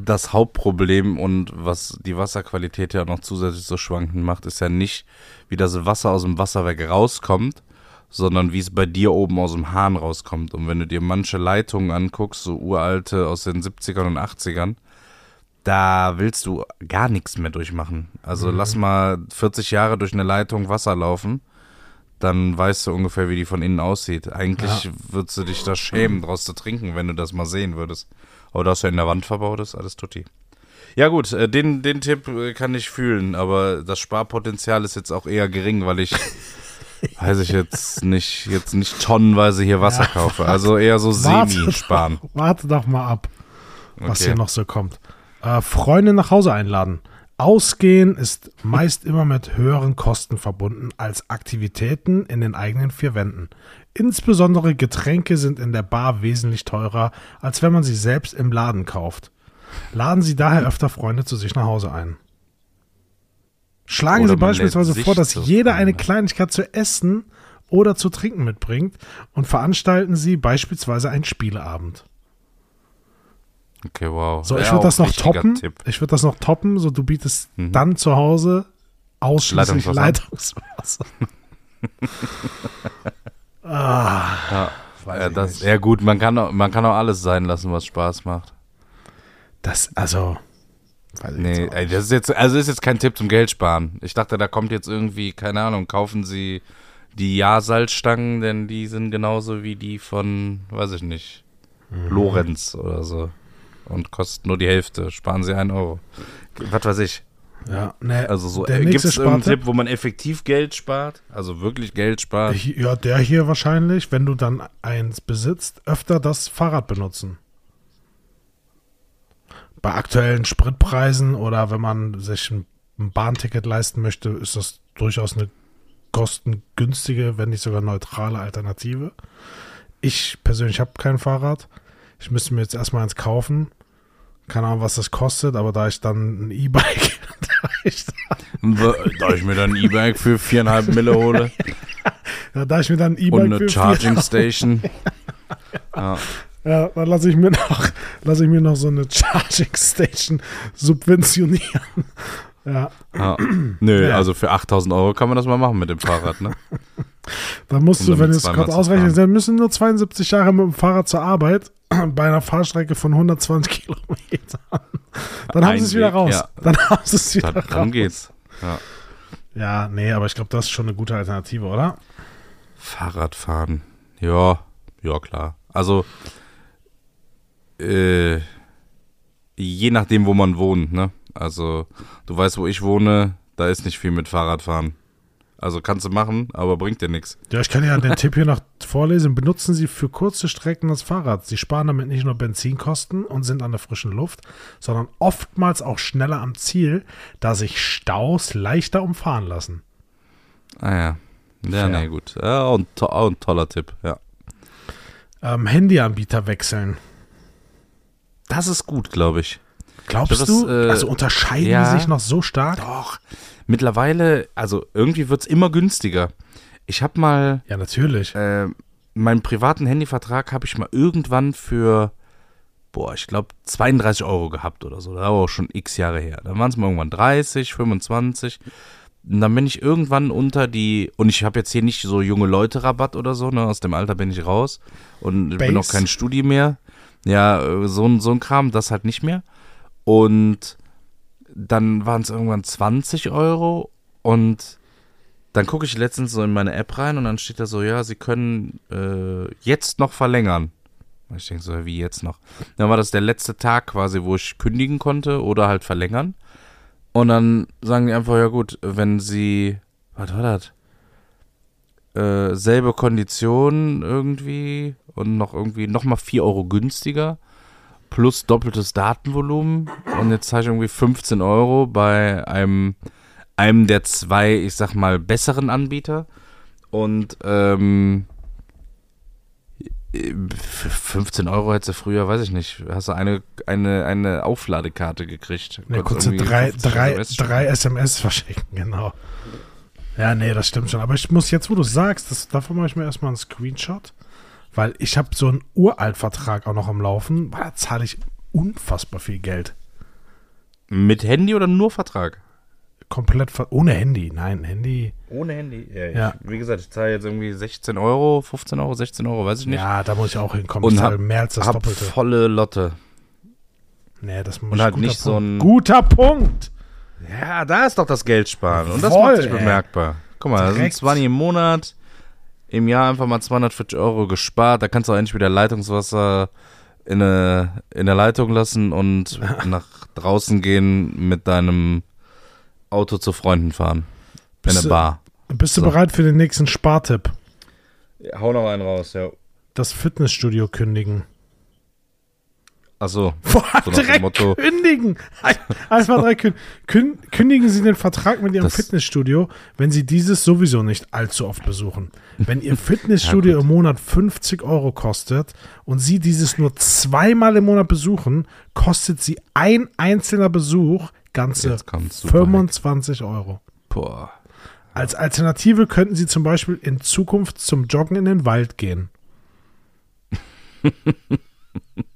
Das Hauptproblem und was die Wasserqualität ja noch zusätzlich so schwankend macht, ist ja nicht, wie das Wasser aus dem Wasserwerk rauskommt, sondern wie es bei dir oben aus dem Hahn rauskommt. Und wenn du dir manche Leitungen anguckst, so uralte aus den 70ern und 80ern, da willst du gar nichts mehr durchmachen. Also lass mal 40 Jahre durch eine Leitung Wasser laufen, dann weißt du ungefähr, wie die von innen aussieht. Eigentlich würdest du dich da schämen, draus zu trinken, wenn du das mal sehen würdest. Aber das ja in der Wand verbaut ist, alles tutti. Ja gut, äh, den, den Tipp äh, kann ich fühlen, aber das Sparpotenzial ist jetzt auch eher gering, weil ich, weiß ich jetzt nicht, jetzt nicht tonnenweise hier Wasser kaufe. Also eher so semi-sparen. Warte doch mal ab, was Okay. hier noch so kommt. Äh, Freunde nach Hause einladen. Ausgehen ist meist immer mit höheren Kosten verbunden als Aktivitäten in den eigenen vier Wänden. Insbesondere Getränke sind in der Bar wesentlich teurer, als wenn man sie selbst im Laden kauft. Laden Sie daher öfter Freunde zu sich nach Hause ein. Schlagen Oder Sie beispielsweise vor, dass jeder eine Freunde. Kleinigkeit zu essen oder zu trinken mitbringt und veranstalten Sie beispielsweise einen Spieleabend. Okay, wow. So, ich Ja, würde das noch toppen. Tipp. Ich würde das noch toppen, so du bietest Mhm. dann zu Hause ausschließlich Leitungswasser. Leitungswasser. Ja, das, ja gut, man kann, auch, man kann auch alles sein lassen, was Spaß macht. das, also. Nee, ey, das ist jetzt, also ist jetzt kein Tipp zum Geld sparen. Ich dachte, da kommt jetzt irgendwie, keine Ahnung, kaufen Sie die Ja-Salzstangen, denn die sind genauso wie die von, weiß ich nicht, Mhm. Lorenz oder so. Und kosten nur die Hälfte. Sparen Sie einen Euro. Was weiß ich. Ja, nee, Also so, gibt es Spartipp, Tipp, wo man effektiv Geld spart? Also wirklich Geld spart? Ja, der hier wahrscheinlich, wenn du dann eins besitzt, öfter das Fahrrad benutzen. Bei aktuellen Spritpreisen oder wenn man sich ein Bahnticket leisten möchte, ist das durchaus eine kostengünstige, wenn nicht sogar neutrale Alternative. Ich persönlich habe kein Fahrrad. Ich müsste mir jetzt erstmal eins kaufen. Keine Ahnung, was das kostet, aber da ich dann ein E-Bike, da, ich dann, da ich mir dann ein E-Bike für viereinhalb Mille hole. Ja, da ich mir dann ein E-Bike und eine Charging Station. ja. Ja, dann lasse ich mir noch, lasse ich mir noch so eine Charging Station subventionieren. Ja. ja. Nö, ja. also für 8000 Euro kann man das mal machen mit dem Fahrrad, ne? Da musst um du, wenn du es gerade ausrechnest, dann müssen nur 72 Jahre mit dem Fahrrad zur Arbeit bei einer Fahrstrecke von 120 Kilometern. Dann haben sie es wieder raus. Ja. Dann haben sie es wieder dann, raus. Dann geht's. Ja. ja, nee, aber ich glaube, das ist schon eine gute Alternative, oder? Fahrradfahren. Ja, ja, klar. Also, äh, je nachdem, wo man wohnt, ne? Also, du weißt, wo ich wohne, da ist nicht viel mit Fahrradfahren. Also kannst du machen, aber bringt dir nichts. Ja, ich kann ja den Tipp hier noch vorlesen. Benutzen Sie für kurze Strecken das Fahrrad. Sie sparen damit nicht nur Benzinkosten und sind an der frischen Luft, sondern oftmals auch schneller am Ziel, da sich Staus leichter umfahren lassen. Ah ja. Ja, nee, gut. Ja, und, to auch ein toller Tipp, ja. Ähm, Handyanbieter wechseln. Das ist gut, glaube ich. Glaubst das, du? Äh, also unterscheiden ja, die sich noch so stark? Doch mittlerweile, also irgendwie wird es immer günstiger. Ich habe mal. Ja, natürlich. Äh, meinen privaten Handyvertrag habe ich mal irgendwann für, boah, ich glaube 32 Euro gehabt oder so. Da war auch schon x Jahre her. Dann waren es mal irgendwann 30, 25. Und dann bin ich irgendwann unter die, und ich habe jetzt hier nicht so junge Leute Rabatt oder so, ne, aus dem Alter bin ich raus und Base. bin auch kein Studi mehr. Ja, äh, so, so ein Kram, das halt nicht mehr. Und dann waren es irgendwann 20 Euro und dann gucke ich letztens so in meine App rein und dann steht da so, ja, sie können äh, jetzt noch verlängern. Ich denke so, wie jetzt noch? Dann war das der letzte Tag quasi, wo ich kündigen konnte oder halt verlängern. Und dann sagen die einfach, ja gut, wenn sie, was war das? Äh, selbe Kondition irgendwie und noch irgendwie nochmal 4 Euro günstiger plus doppeltes Datenvolumen und jetzt zahle ich irgendwie 15 Euro bei einem, einem der zwei, ich sag mal, besseren Anbieter. Und ähm, für 15 Euro hättest du früher, weiß ich nicht, hast du eine, eine, eine Aufladekarte gekriegt. Ne, kurze drei, drei, SMS drei SMS verschicken, genau. Ja, nee, das stimmt schon. Aber ich muss jetzt, wo du sagst, das, davon mache ich mir erstmal einen Screenshot. Weil ich habe so einen Uraltvertrag auch noch am Laufen, da zahle ich unfassbar viel Geld. Mit Handy oder nur Vertrag? Komplett ohne Handy, nein, Handy. Ohne Handy, ja. ja. Ich, wie gesagt, ich zahle jetzt irgendwie 16 Euro, 15 Euro, 16 Euro, weiß ich nicht. Ja, da muss ich auch hinkommen. Und ich zahle mehr als das hab Doppelte. volle Lotte. Nee, das muss Und halt nicht Punkt. so ein. Guter Punkt! Ja, da ist doch das Geld sparen. Und das macht sich bemerkbar. Guck mal, Direkt. das sind 20 im Monat im Jahr einfach mal 240 Euro gespart. Da kannst du auch endlich wieder Leitungswasser in, eine, in der Leitung lassen und nach draußen gehen mit deinem Auto zu Freunden fahren. In eine Bar. Bist du so. bereit für den nächsten Spartipp? Ja, hau noch einen raus, ja. Das Fitnessstudio kündigen. Achso. So direkt Motto. kündigen. Einfach drei kündigen. Kündigen Sie den Vertrag mit Ihrem das Fitnessstudio, wenn Sie dieses sowieso nicht allzu oft besuchen. Wenn Ihr Fitnessstudio ja, im Monat 50 Euro kostet und Sie dieses nur zweimal im Monat besuchen, kostet Sie ein einzelner Besuch ganze 25 Euro. Boah. Als Alternative könnten Sie zum Beispiel in Zukunft zum Joggen in den Wald gehen.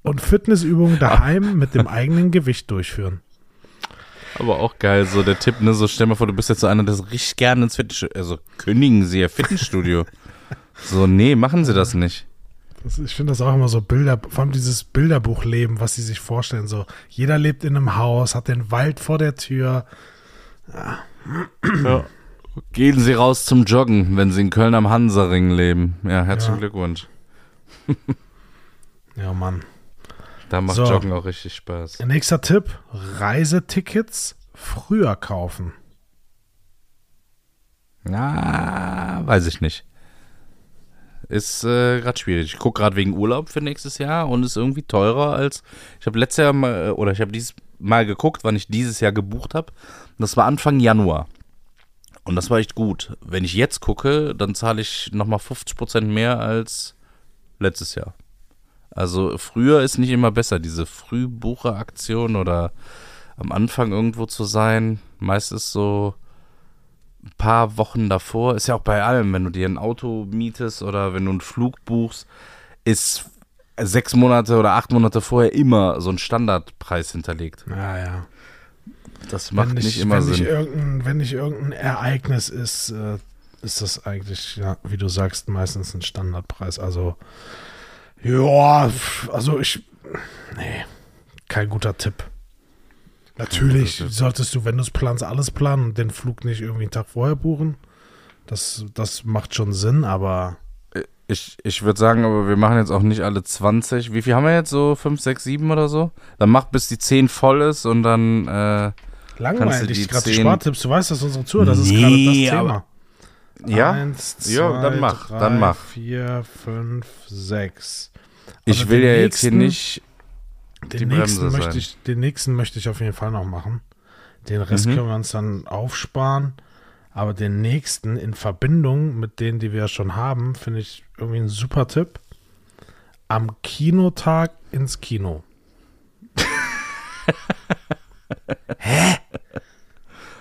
und Fitnessübungen daheim mit dem eigenen Gewicht durchführen. Aber auch geil, so der Tipp, ne, so stell mal vor, du bist jetzt so einer, der richtig gerne ins Fitnessstudio, also kündigen Sie Ihr Fitnessstudio. so, nee, machen Sie das nicht. Das, ich finde das auch immer so Bilder, vor allem dieses Bilderbuchleben, was sie sich vorstellen, so, jeder lebt in einem Haus, hat den Wald vor der Tür. Ja. ja. Gehen Sie raus zum Joggen, wenn Sie in Köln am Hansaring leben. Ja, herzlichen ja. Glückwunsch. Ja, Mann. Da macht so. Joggen auch richtig Spaß. Nächster Tipp: Reisetickets früher kaufen. Na, weiß ich nicht. Ist äh, gerade schwierig. Ich gucke gerade wegen Urlaub für nächstes Jahr und ist irgendwie teurer als. Ich habe letztes Jahr mal, oder ich habe dieses mal geguckt, wann ich dieses Jahr gebucht habe. Das war Anfang Januar. Und das war echt gut. Wenn ich jetzt gucke, dann zahle ich nochmal 50% mehr als letztes Jahr. Also früher ist nicht immer besser, diese Frühbucheraktion oder am Anfang irgendwo zu sein. Meistens so ein paar Wochen davor. Ist ja auch bei allem, wenn du dir ein Auto mietest oder wenn du einen Flug buchst, ist sechs Monate oder acht Monate vorher immer so ein Standardpreis hinterlegt. Ja, ja. Das macht wenn nicht, nicht immer wenn Sinn. Nicht irgendein, wenn nicht irgendein Ereignis ist, äh, ist das eigentlich, ja, wie du sagst, meistens ein Standardpreis. Also, ja, also ich, nee, kein guter Tipp. Natürlich guter Tipp. solltest du, wenn du es planst, alles planen und den Flug nicht irgendwie einen Tag vorher buchen. Das, das macht schon Sinn, aber Ich, ich würde sagen, aber wir machen jetzt auch nicht alle 20. Wie viel haben wir jetzt? So 5, 6, 7 oder so? Dann mach bis die 10 voll ist und dann, äh, langweilig. Gerade die Spartipps, du weißt, dass unsere Zuhörer, das ist Nee, gerade das aber- Thema. Ja. Eins, zwei, Ja, dann mach, drei, dann mach. Vier, fünf, sechs. Ich Also will den ja jetzt hier nächsten- nicht. Den die nächsten, Bremse möchte sein. ich, den nächsten möchte ich auf jeden Fall noch machen. Den Rest Mhm. können wir uns dann aufsparen. Aber den nächsten in Verbindung mit denen, die wir schon haben, finde ich irgendwie ein super Tipp. Am Kinotag ins Kino. Hä?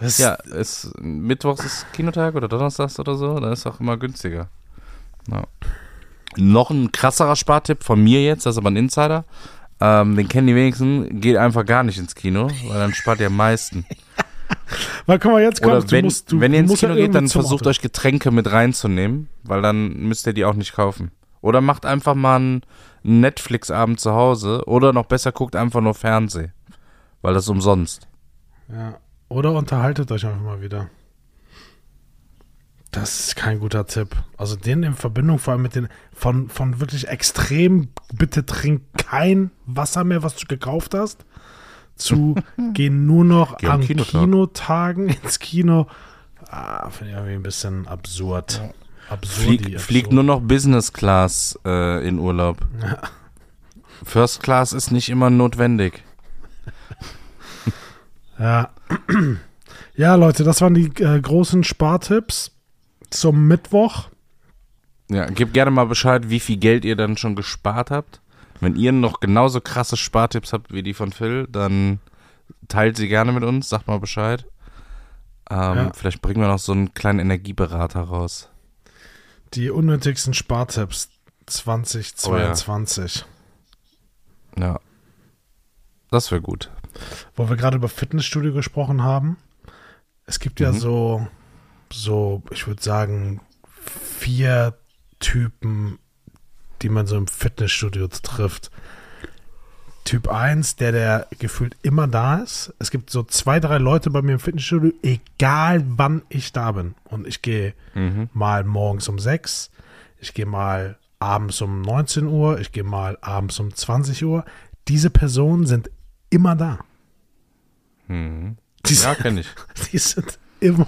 Das Ja, ist, Mittwochs ist Kinotag oder Donnerstags oder so, dann ist auch immer günstiger. Ja. Noch ein krasserer Spartipp von mir jetzt, das ist aber ein Insider. Ähm, den kennen die wenigsten, geht einfach gar nicht ins Kino, weil dann spart ihr am meisten. Weil, guck mal, jetzt Oder kommst du. wenn, musst, du, wenn ihr du ins Kino geht, irgendwie dann versucht Auto. euch Getränke mit reinzunehmen, weil dann müsst ihr die auch nicht kaufen. Oder macht einfach mal einen Netflix-Abend zu Hause oder noch besser guckt einfach nur Fernsehen, weil das ist umsonst. Ja. Oder unterhaltet euch einfach mal wieder. Das ist kein guter Tipp. Also den in Verbindung vor allem mit den von, von wirklich extrem, bitte trink kein Wasser mehr, was du gekauft hast, zu gehen nur noch Geh am an Kinotag. Kinotagen ins Kino. Ah, finde ich irgendwie ein bisschen absurd. Absurd. Flieg, fliegt nur noch Business Class äh, in Urlaub. First Class ist nicht immer notwendig. Ja. ja, Leute, das waren die äh, großen Spartipps zum Mittwoch. Ja, gebt gerne mal Bescheid, wie viel Geld ihr dann schon gespart habt. Wenn ihr noch genauso krasse Spartipps habt wie die von Phil, dann teilt sie gerne mit uns, sagt mal Bescheid. Ähm, Ja. Vielleicht bringen wir noch so einen kleinen Energieberater raus. Die unnötigsten Spartipps 2022. Ja. Das wäre gut. Wo wir gerade über Fitnessstudio gesprochen haben. Es gibt ja Mhm. so, so, ich würde sagen, vier Typen, die man so im Fitnessstudio trifft. Typ 1, der, der gefühlt immer da ist. Es gibt so zwei, drei Leute bei mir im Fitnessstudio, egal wann ich da bin. Und ich gehe Mhm. mal morgens um 6, ich gehe mal abends um 19 Uhr, ich gehe mal abends um 20 Uhr. Diese Personen sind immer da. Mhm. Die, Ja, sind, kenne ich. die sind immer,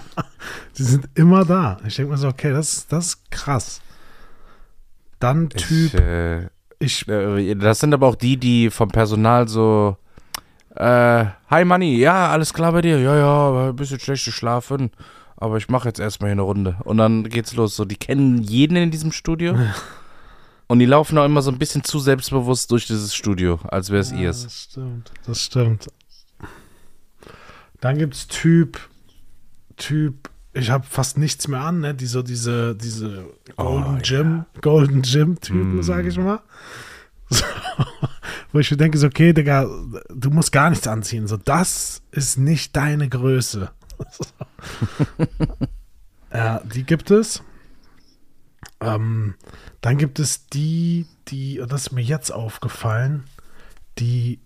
die sind immer da. Ich denke mir so, okay, das, das ist krass. Dann Typ, Ich, äh, ich, Äh, Das sind aber auch die, die vom Personal so, äh, hi Manni, ja, alles klar bei dir? Ja, ja, ein bisschen schlecht geschlafen, aber ich mache jetzt erstmal hier eine Runde. Und dann geht's los. So, die kennen jeden in diesem Studio. Und die laufen auch immer so ein bisschen zu selbstbewusst durch dieses Studio, als wäre es Ja, ihrs. Das stimmt, das stimmt. Dann gibt's Typ, Typ, ich habe fast nichts mehr an, ne? Die so diese, diese Golden Oh, Gym, Golden Gym Typen, Mm. sage ich mal. So, wo ich mir denke, so, okay, Digga, du musst gar nichts anziehen. So, das ist nicht deine Größe. ja, die gibt es. Ähm, dann gibt es die, die, das ist mir jetzt aufgefallen, die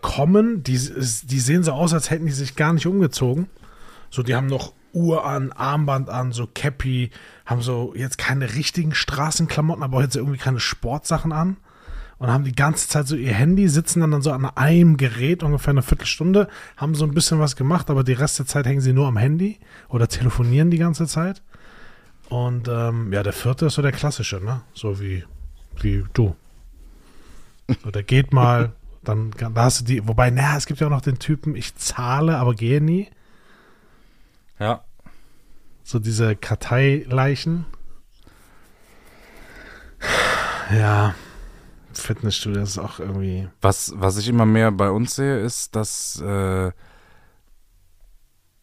kommen, die, die sehen so aus, als hätten die sich gar nicht umgezogen. So, die haben noch Uhr an, Armband an, so Cappy, haben so jetzt keine richtigen Straßenklamotten, aber jetzt irgendwie keine Sportsachen an. Und haben die ganze Zeit so ihr Handy, sitzen dann, dann so an einem Gerät, ungefähr eine Viertelstunde, haben so ein bisschen was gemacht, aber die Rest der Zeit hängen sie nur am Handy oder telefonieren die ganze Zeit. Und ähm, ja, der vierte ist so der klassische, ne? So wie, wie du. So, der geht mal, Dann da hast du die, wobei, naja, es gibt ja auch noch den Typen, ich zahle, aber gehe nie. Ja. So diese Karteileichen. Ja, Fitnessstudio ist auch irgendwie. Was, was ich immer mehr bei uns sehe, ist, dass äh,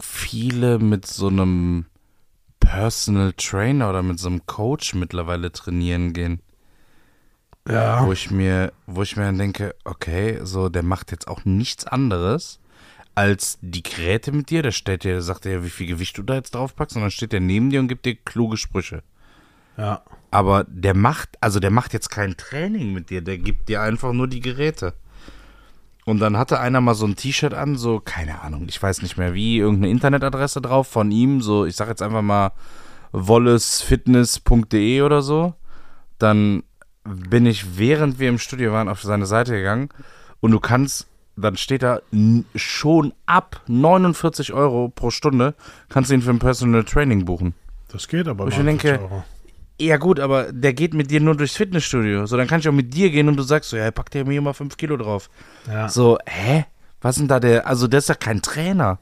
viele mit so einem Personal Trainer oder mit so einem Coach mittlerweile trainieren gehen. Ja. Wo ich mir, wo ich mir dann denke, okay, so, der macht jetzt auch nichts anderes als die Geräte mit dir. Der stellt dir, sagt dir, wie viel Gewicht du da jetzt drauf packst, und dann steht der neben dir und gibt dir kluge Sprüche. Ja. Aber der macht, also der macht jetzt kein Training mit dir, der gibt dir einfach nur die Geräte. Und dann hatte einer mal so ein T-Shirt an, so, keine Ahnung, ich weiß nicht mehr wie, irgendeine Internetadresse drauf von ihm, so, ich sag jetzt einfach mal wollesfitness.de oder so. Dann bin ich, während wir im Studio waren, auf seine Seite gegangen und du kannst, dann steht da schon ab 49 Euro pro Stunde, kannst du ihn für ein Personal Training buchen. Das geht aber. Ich 49 denke, Euro. Ja gut, aber der geht mit dir nur durchs Fitnessstudio. So, dann kann ich auch mit dir gehen und du sagst so, ja, pack dir mir mal 5 Kilo drauf. Ja. So, hä? Was denn da der, also der ist ja kein Trainer.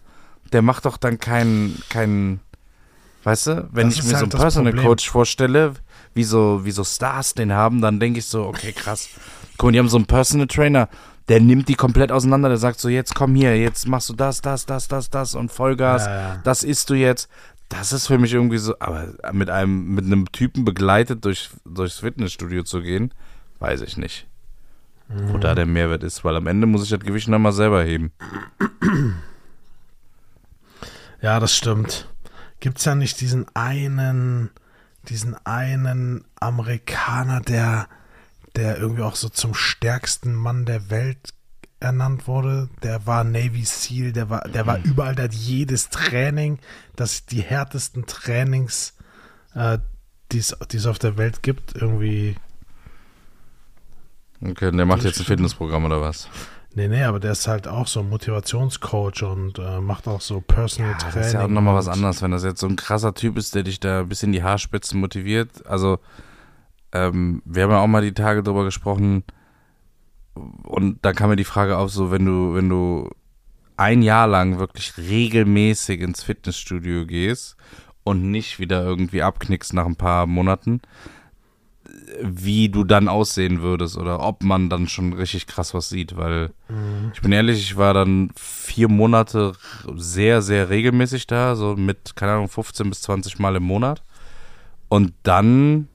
Der macht doch dann keinen, keinen, weißt du, wenn Das ich mir so halt einen das Personal Problem. Coach vorstelle, wie so, wie so Stars den haben, dann denke ich so, okay, krass. Guck mal, die haben so einen Personal Trainer, der nimmt die komplett auseinander, der sagt so, jetzt komm hier, jetzt machst du das, das, das, das, das und Vollgas, Ja, ja. das isst du jetzt. Das ist für mich irgendwie so, aber mit einem, mit einem Typen begleitet durch, durchs Fitnessstudio zu gehen, weiß ich nicht. Wo Mhm. da der Mehrwert ist, weil am Ende muss ich das Gewicht nochmal selber heben. Ja, das stimmt. Gibt's ja nicht diesen einen, diesen einen Amerikaner, der, der irgendwie auch so zum stärksten Mann der Welt ernannt wurde. Der war Navy SEAL, der war, der war überall, der hat jedes Training, das die härtesten Trainings, äh, die es auf der Welt gibt, irgendwie. Okay, der macht jetzt ein. Fitnessprogramm oder was? Nee, nee, aber der ist halt auch so ein Motivationscoach und äh, macht auch so Personal Ja, Training. das ist ja auch nochmal was anderes, wenn das jetzt so ein krasser Typ ist, der dich da bis in die Haarspitzen motiviert. Also, ähm, wir haben ja auch mal die Tage drüber gesprochen und da kam mir die Frage auf, so wenn du, wenn du ein Jahr lang wirklich regelmäßig ins Fitnessstudio gehst und nicht wieder irgendwie abknickst nach ein paar Monaten, wie du dann aussehen würdest oder ob man dann schon richtig krass was sieht, weil Mhm. ich bin ehrlich, ich war dann vier Monate sehr, sehr regelmäßig da, so mit, keine Ahnung, 15 bis 20 Mal im Monat. Und dann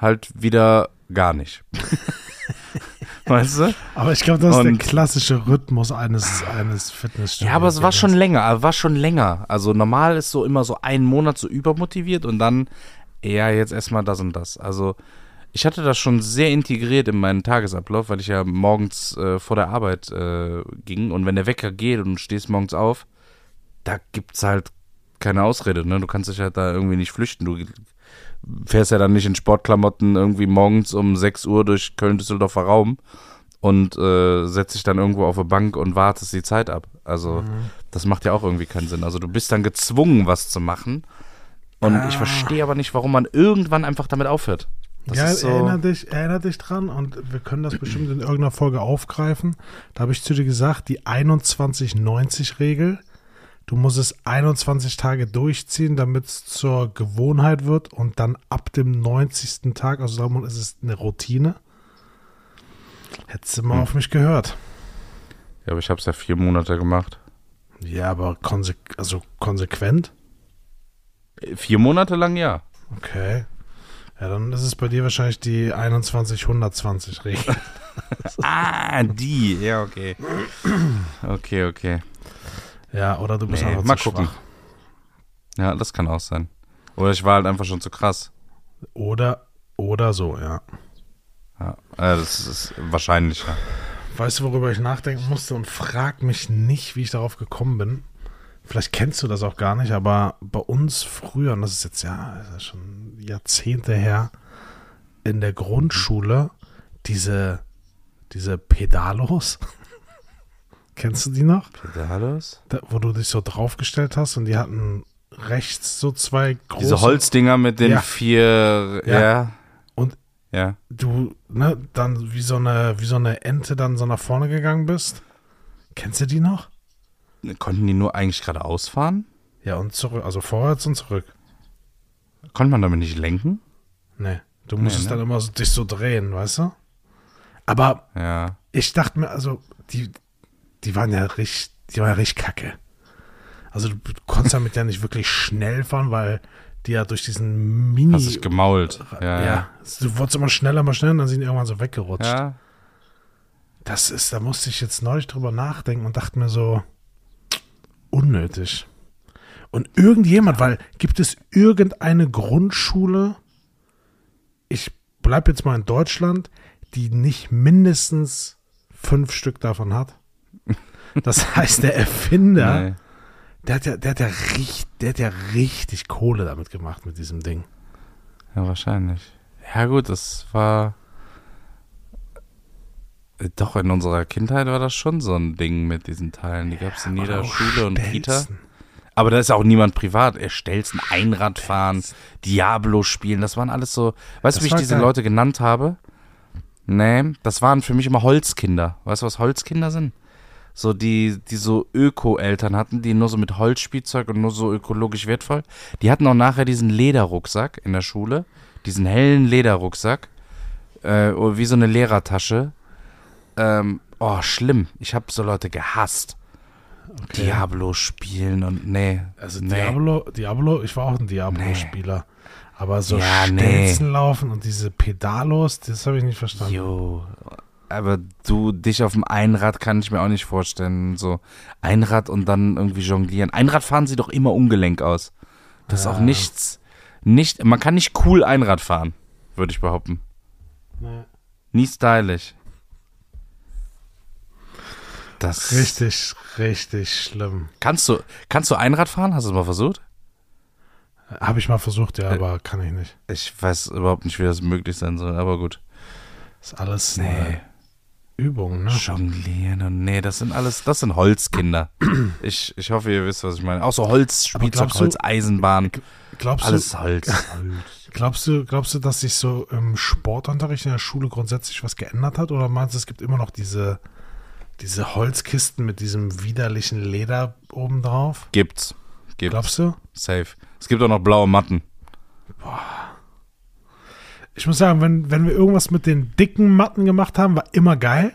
halt wieder gar nicht. weißt du? Aber ich glaube, das ist der Und- klassische Rhythmus eines, eines Fitnessstudios. Ja, aber es war schon länger, war schon länger. Also normal ist so immer so ein Monat so übermotiviert und dann eher jetzt erstmal das und das. Also ich hatte das schon sehr integriert in meinen Tagesablauf, weil ich ja morgens äh, vor der Arbeit äh, ging und wenn der Wecker geht und du stehst morgens auf, da gibt's halt keine Ausrede, ne? Du kannst dich halt da irgendwie nicht flüchten. Du fährst ja dann nicht in Sportklamotten irgendwie morgens um 6 Uhr durch Köln-Düsseldorfer Raum und äh, setzt dich dann irgendwo auf eine Bank und wartest die Zeit ab. Also Mhm. das macht ja auch irgendwie keinen Sinn. Also du bist dann gezwungen, was zu machen. Und ich Ah. verstehe aber nicht, warum man irgendwann einfach damit aufhört. Das ja, so, erinnere, dich, erinnere dich dran und wir können das bestimmt in irgendeiner Folge aufgreifen. Da habe ich zu dir gesagt, die 21-90-Regel. Du musst es 21 Tage durchziehen, damit es zur Gewohnheit wird und dann ab dem 90. Tag, also sagen wir mal, es ist eine Routine. Hättest du mal Hm. auf mich gehört. ja, aber ich habe es ja vier Monate gemacht. Ja, aber konse also konsequent? Äh, Vier Monate lang ja. Okay. Ja, dann ist es bei dir wahrscheinlich die 21-120-Regel. Ah, die. Ja, okay. Okay, okay. Ja, oder du bist Nee, einfach mal zu gucken. schwach. Ja, das kann auch sein. Oder ich war halt einfach schon zu krass. Oder, oder so, ja. Ja, äh, das ist wahrscheinlich, ja. Weißt du, worüber ich nachdenken musste und frag mich nicht, wie ich darauf gekommen bin. Vielleicht kennst du das auch gar nicht, aber bei uns früher, und das ist jetzt ja ist schon Jahrzehnte her, in der Grundschule diese, diese Pedalos. Kennst du die noch? Pedalos? Da, wo du dich so draufgestellt hast und die hatten rechts so zwei große. Diese Holzdinger mit den Ja. vier, Ja. ja. Und Ja. du, ne, dann wie so eine, wie so eine Ente dann so nach vorne gegangen bist. Kennst du die noch? Konnten die nur eigentlich geradeaus fahren? Ja, und zurück, also vorwärts und zurück. Konnte man damit nicht lenken? Nee, du musstest ne? dann immer so, dich so drehen, weißt du? Aber Ja. ich dachte mir, also, die, die waren ja richtig, die waren ja richtig kacke. Also, du konntest damit ja nicht wirklich schnell fahren, weil die ja durch diesen Mini. Hast dich gemault. ja, Ja. ja. du wurdest immer schneller, immer schneller und dann sind die irgendwann so weggerutscht. ja. Das ist, da musste ich jetzt neulich drüber nachdenken und dachte mir so, unnötig. Und irgendjemand, weil gibt es irgendeine Grundschule, ich bleibe jetzt mal in Deutschland, die nicht mindestens fünf Stück davon hat? Das heißt, der Erfinder, Nee. der hat ja, der hat ja richtig, der hat ja richtig Kohle damit gemacht mit diesem Ding. Ja, wahrscheinlich. Ja, gut, das war. Äh, Doch, in unserer Kindheit war das schon so ein Ding mit diesen Teilen. Die gab es in jeder Schule und Kita. Aber da ist auch niemand privat. Er Stelzen, Einrad fahren, Diablo spielen. Das waren alles so. Weißt du, wie ich diese geil. Leute genannt habe? Nee, das waren für mich immer Holzkinder. Weißt du, was Holzkinder sind? So, die, die so Öko-Eltern hatten, die nur so mit Holzspielzeug und nur so ökologisch wertvoll. Die hatten auch nachher diesen Lederrucksack in der Schule. Diesen hellen Lederrucksack. Äh, wie so eine Lehrertasche. Ähm, oh, schlimm. Ich habe so Leute gehasst. Okay. Diablo spielen und nee. Also nee. Diablo, Diablo, ich war auch ein Diablo-Spieler. Aber so Ja, nee. Stelzen laufen und diese Pedalos, das habe ich nicht verstanden. Jo. Aber du, dich auf dem Einrad kann ich mir auch nicht vorstellen. So Einrad und dann irgendwie jonglieren. Einrad fahren sie doch immer ungelenk aus. Das ist auch nichts. Nicht, man kann nicht cool Einrad fahren, würde ich behaupten. Nee. Nie stylisch. Das Richtig, richtig schlimm. Kannst du, kannst du Einrad fahren? Hast du es mal versucht? Habe ich mal versucht, Äh. ja, aber kann ich nicht. Ich weiß überhaupt nicht, wie das möglich sein soll, aber gut. Ist alles Nee. eine Übung, ne? Jonglieren und nee, das sind alles, das sind Holzkinder. Ich, ich hoffe, ihr wisst, was ich meine. Auch so Holzspielzeug, glaubst du- Holzeisenbahn, Glaubst alles du, Holz. glaubst du, glaubst du, dass sich so im Sportunterricht in der Schule grundsätzlich was geändert hat? Oder meinst du, es gibt immer noch diese, diese Holzkisten mit diesem widerlichen Leder obendrauf? Gibt's. Gibt's. Glaubst du? Safe. Es gibt auch noch blaue Matten. Ich muss sagen, wenn, wenn wir irgendwas mit den dicken Matten gemacht haben, war immer geil.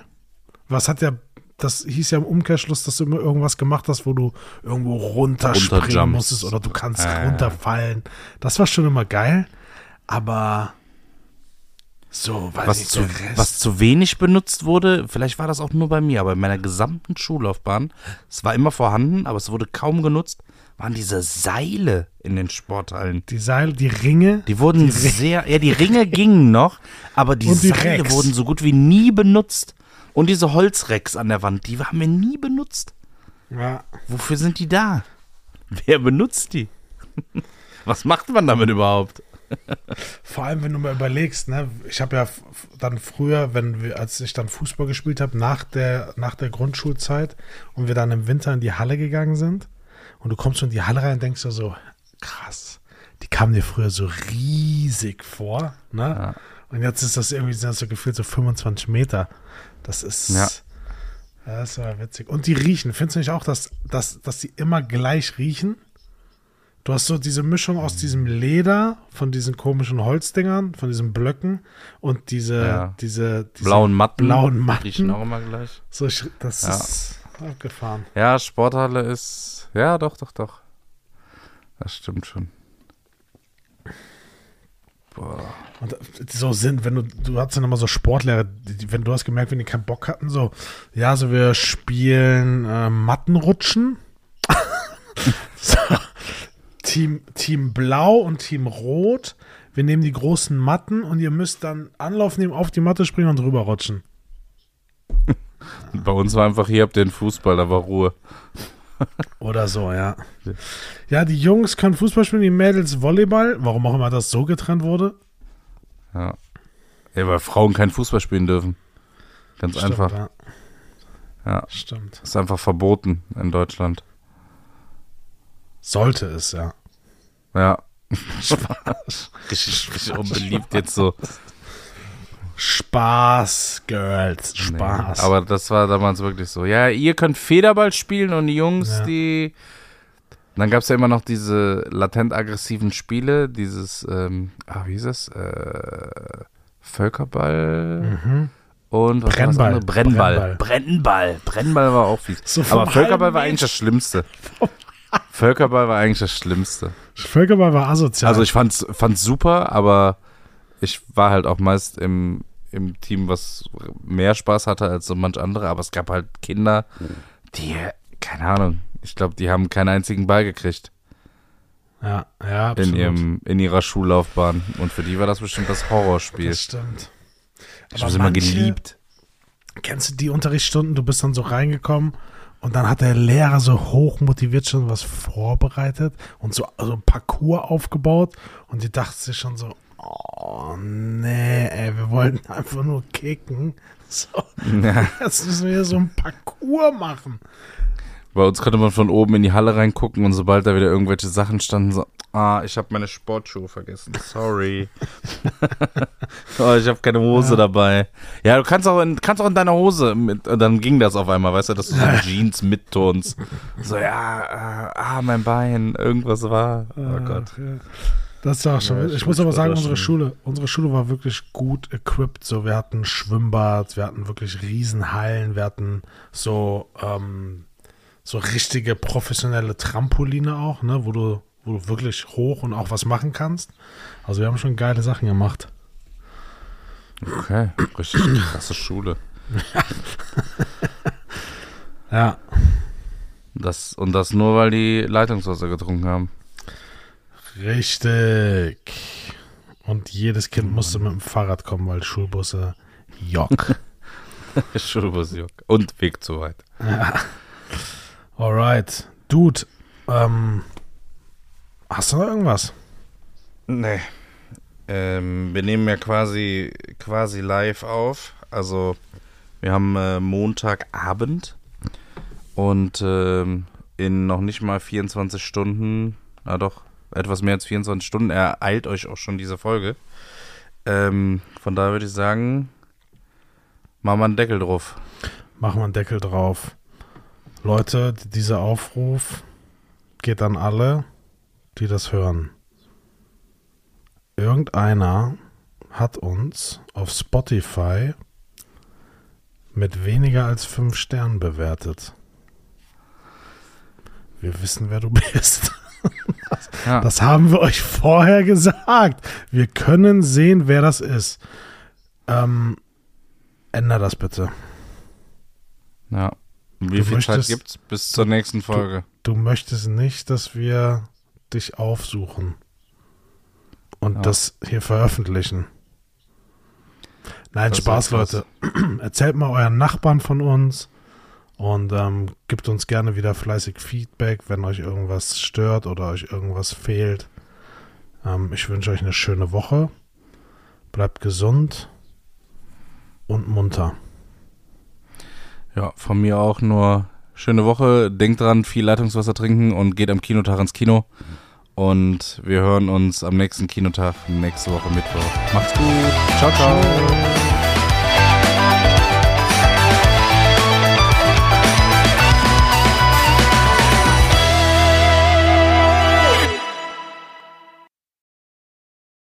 Was hat ja, das hieß ja im Umkehrschluss, dass du immer irgendwas gemacht hast, wo du irgendwo runterspringen musstest oder du kannst ja. runterfallen. Das war schon immer geil. Aber so, Was ich, zu, was zu wenig benutzt wurde, vielleicht war das auch nur bei mir, aber in meiner gesamten Schullaufbahn, es war immer vorhanden, aber es wurde kaum genutzt, waren diese Seile in den Sporthallen. die Seile, die Ringe. Die wurden sehr, ja, die Ringe gingen noch, aber die, die Seile Recks. wurden so gut wie nie benutzt. Und diese Holzrecks an der Wand, die haben wir nie benutzt. Ja. Wofür sind die da? Wer benutzt die? Was macht man damit überhaupt? Vor allem, wenn du mal überlegst, ne, ich habe ja dann früher, wenn wir, als ich dann Fußball gespielt habe, nach der, nach der Grundschulzeit und wir dann im Winter in die Halle gegangen sind und du kommst in die Halle rein und denkst dir so, krass, die kamen dir früher so riesig vor, ne? Ja. Und jetzt ist das irgendwie das so gefühlt so 25 Meter. Das ist, Ja. das war witzig. Und die riechen, findest du nicht auch, dass, dass, dass die immer gleich riechen? Du hast so diese Mischung aus diesem Leder, von diesen komischen Holzdingern, von diesen Blöcken und diese, Ja. diese, diese Blauen Matten. blauen Matten. Riechen auch immer gleich. So, das Ja. ist abgefahren. Ja, Sporthalle ist. Ja, doch, doch, doch. Das stimmt schon. Boah. Und so sind, wenn du, du hast dann immer so Sportlehrer, die, wenn du hast gemerkt, wenn die keinen Bock hatten, so, ja, so wir spielen äh, Mattenrutschen. so, Team, Team Blau und Team Rot. Wir nehmen die großen Matten und ihr müsst dann Anlauf nehmen, auf die Matte springen und rüberrutschen. Bei uns war einfach, hier habt ihr den Fußball, da war Ruhe. Oder so, ja. Ja, die Jungs können Fußball spielen, die Mädels Volleyball. Warum auch immer das so getrennt wurde. Ja. Ja, weil Frauen kein Fußball spielen dürfen. Ganz einfach. Ja. Ja. Stimmt. Ist einfach verboten in Deutschland. Sollte es, ja. Ja. richtig, richtig unbeliebt jetzt so. Spaß, Girls, Spaß. Nee, aber das war damals wirklich so. Ja, ihr könnt Federball spielen und die Jungs, Ja. die. Dann gab es ja immer noch diese latent aggressiven Spiele, dieses, ähm, ah, wie hieß es? Äh, Völkerball Mhm. und was war das Brennball. Brennball. Brennball. Brennball. Brennball war auch fies. So Aber Völkerball war eigentlich das Schlimmste. Völkerball war eigentlich das Schlimmste. Völkerball war asozial. Also ich fand's, fand's super, aber ich war halt auch meist im, im Team, was mehr Spaß hatte als so manch andere. Aber es gab halt Kinder, die, keine Ahnung, ich glaube, die haben keinen einzigen Ball gekriegt ja, ja, in, absolut. ihrem, in ihrer Schullaufbahn. Und für die war das bestimmt das Horrorspiel. Das stimmt. Ich Aber habe es immer geliebt. Kennst du die Unterrichtsstunden? Du bist dann so reingekommen und dann hat der Lehrer so hoch motiviert schon was vorbereitet und so also ein Parcours aufgebaut und die dachte sich schon so, oh nee, ey, wir wollten einfach nur kicken. So, Ja. jetzt müssen wir so ein Parcours machen. Bei uns konnte man von oben in die Halle reingucken und sobald da wieder irgendwelche Sachen standen, so, ah, ich habe meine Sportschuhe vergessen, sorry. oh, ich habe keine Hose dabei. Ja, du kannst auch in, kannst auch in deiner Hose mit, dann ging das auf einmal, weißt du, dass du so Jeans mittonst. So, ja, äh, ah, mein Bein, irgendwas war. Oh Gott. Ja. Das war auch schon. Ja, ich ich muss aber sagen, unsere Schule, unsere Schule war wirklich gut equipped. So, wir hatten Schwimmbad, wir hatten wirklich Riesenhallen, wir hatten so, ähm, so richtige professionelle Trampoline auch, ne, wo du, wo du wirklich hoch und auch was machen kannst. Also wir haben schon geile Sachen gemacht. Okay, richtig krasse Schule. Ja, Das, und das nur, weil die Leitungswasser getrunken haben. Richtig. Und jedes Kind musste mit dem Fahrrad kommen, weil Schulbusse Jock. Schulbusjock. Und Weg zu weit. Alright. Dude, ähm, hast du noch irgendwas? Nee. Ähm, wir nehmen ja quasi, quasi live auf. Also, wir haben äh, Montagabend und ähm, in noch nicht mal 24 Stunden, na doch, etwas mehr als 24 Stunden ereilt euch auch schon diese Folge. Ähm, von daher würde ich sagen, machen wir einen Deckel drauf. Machen wir einen Deckel drauf. Leute, dieser Aufruf geht an alle, die das hören. Irgendeiner hat uns auf Spotify mit weniger als fünf Sternen bewertet. Wir wissen, wer du bist. Ja. Das haben wir euch vorher gesagt. Wir können sehen, wer das ist. Ähm, änder das bitte. ja. Wie Du viel Zeit möchtest- gibt's bis zur nächsten Folge? Du möchtest nicht, dass wir dich aufsuchen und Ja. das hier veröffentlichen. Nein, Das Spaß. Leute. Erzählt mal euren Nachbarn von uns und ähm, gibt uns gerne wieder fleißig Feedback, wenn euch irgendwas stört oder euch irgendwas fehlt. Ähm, ich wünsche euch eine schöne Woche. Bleibt gesund und munter. Ja, von mir auch nur schöne Woche. Denkt dran, viel Leitungswasser trinken und geht am Kinotag ins Kino. Und wir hören uns am nächsten Kinotag nächste Woche Mittwoch. Macht's gut. Ciao, ciao.